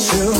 you.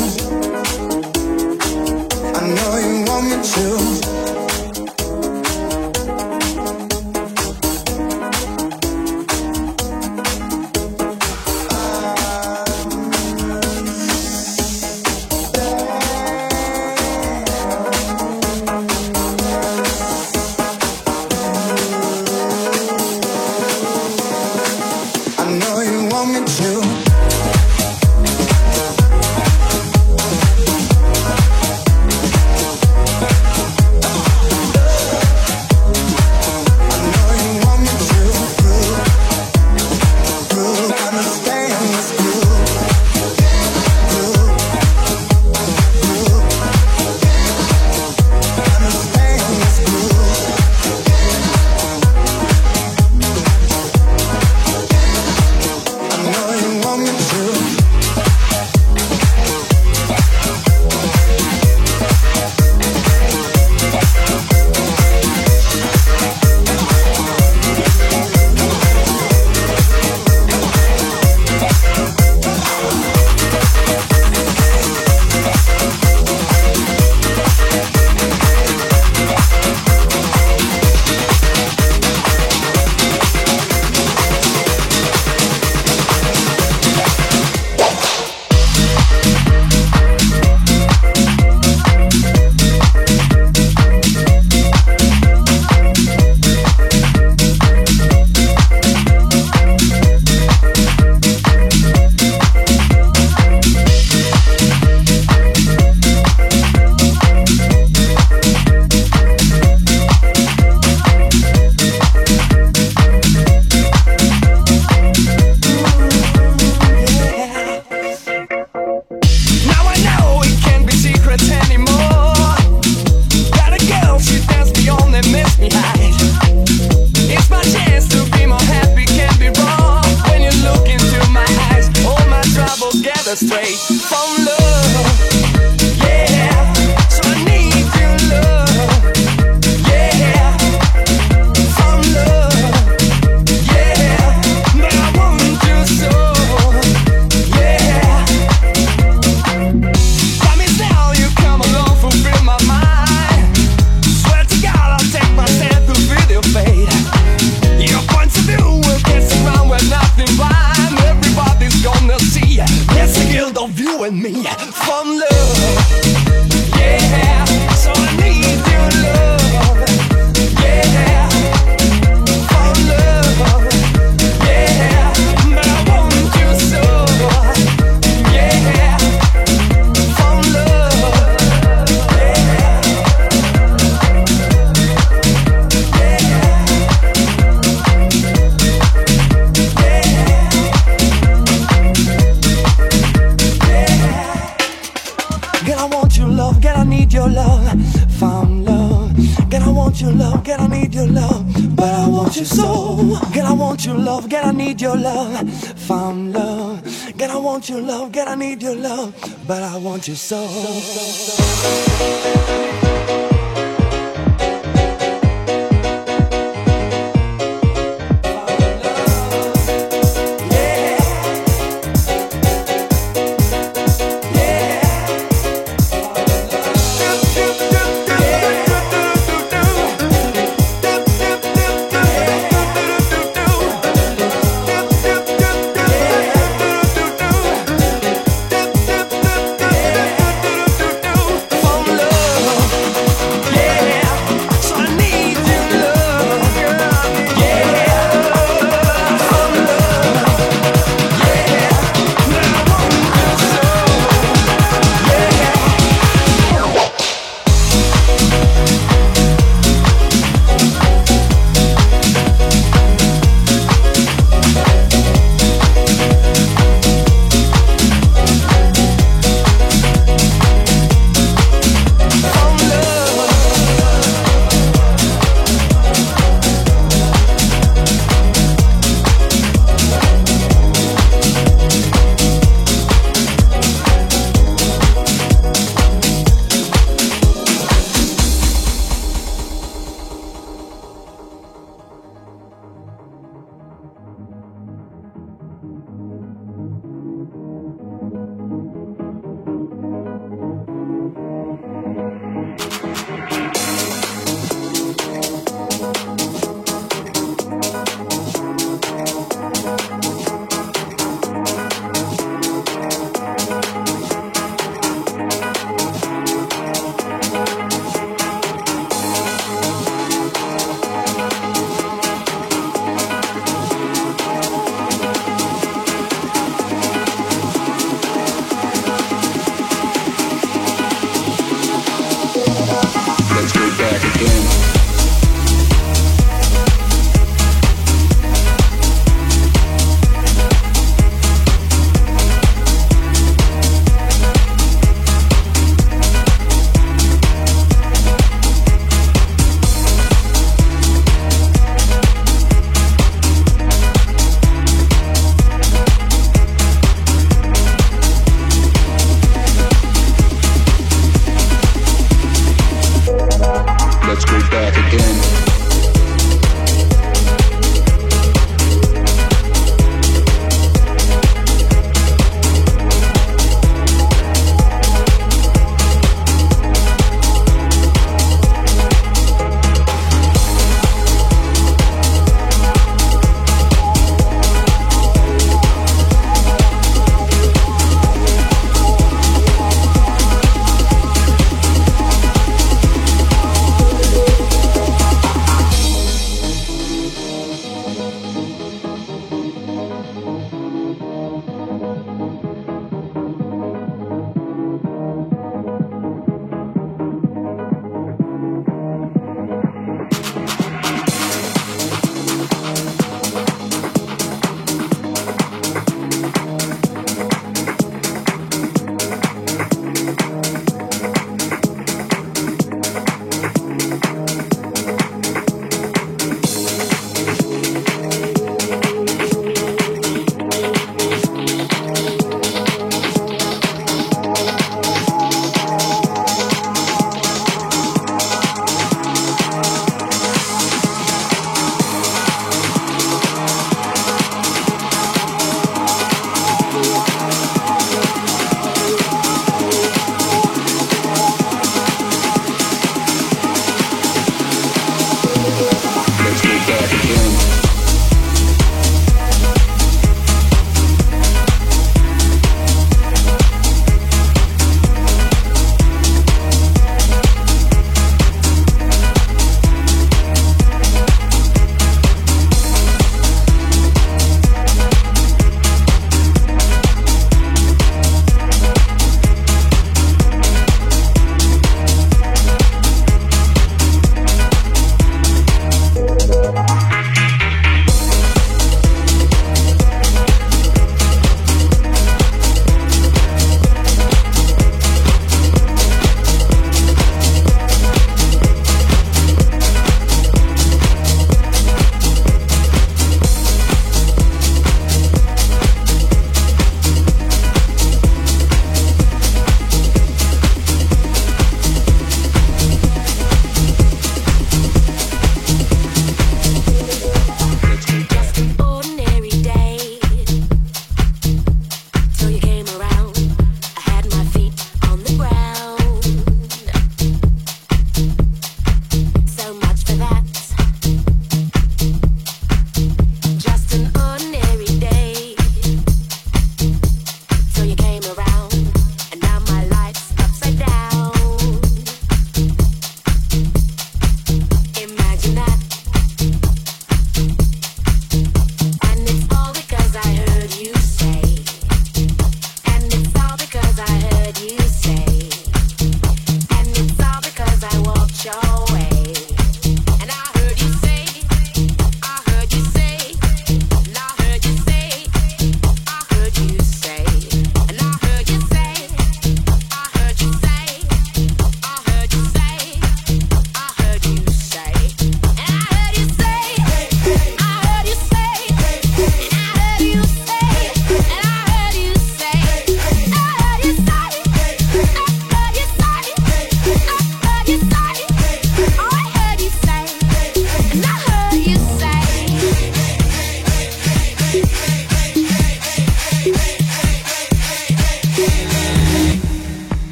Want you so.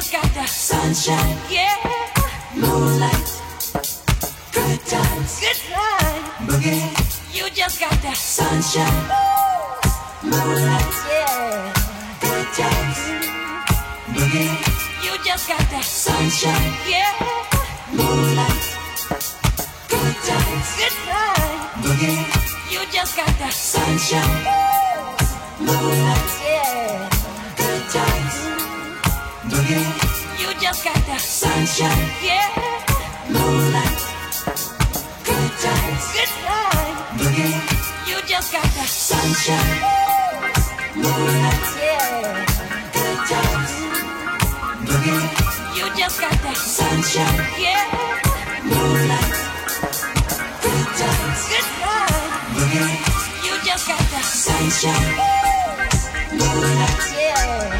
just got the sunshine. Yeah. Moonlight. Good times. Good times. Boogie. You just got the sunshine. Moonlight. Yeah. Good times. Boogie. You just got the sunshine. Yeah. Moonlight. Good times. Good times. Boogie. You just got the sunshine. Moonlight. Yeah. got that sunshine, yeah, moonlight, good times, good boogie. You just got that sunshine, moonlight, yeah, good times, boogie. You just got that sunshine, yeah, moonlight, good times, good boogie. You just got that sunshine, moonlight, yeah.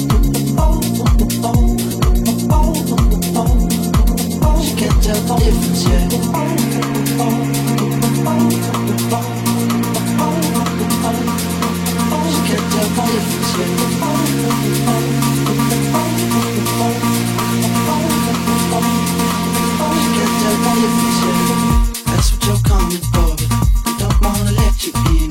That's what you're coming for, I don't wanna let you in.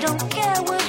don't care what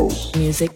house music.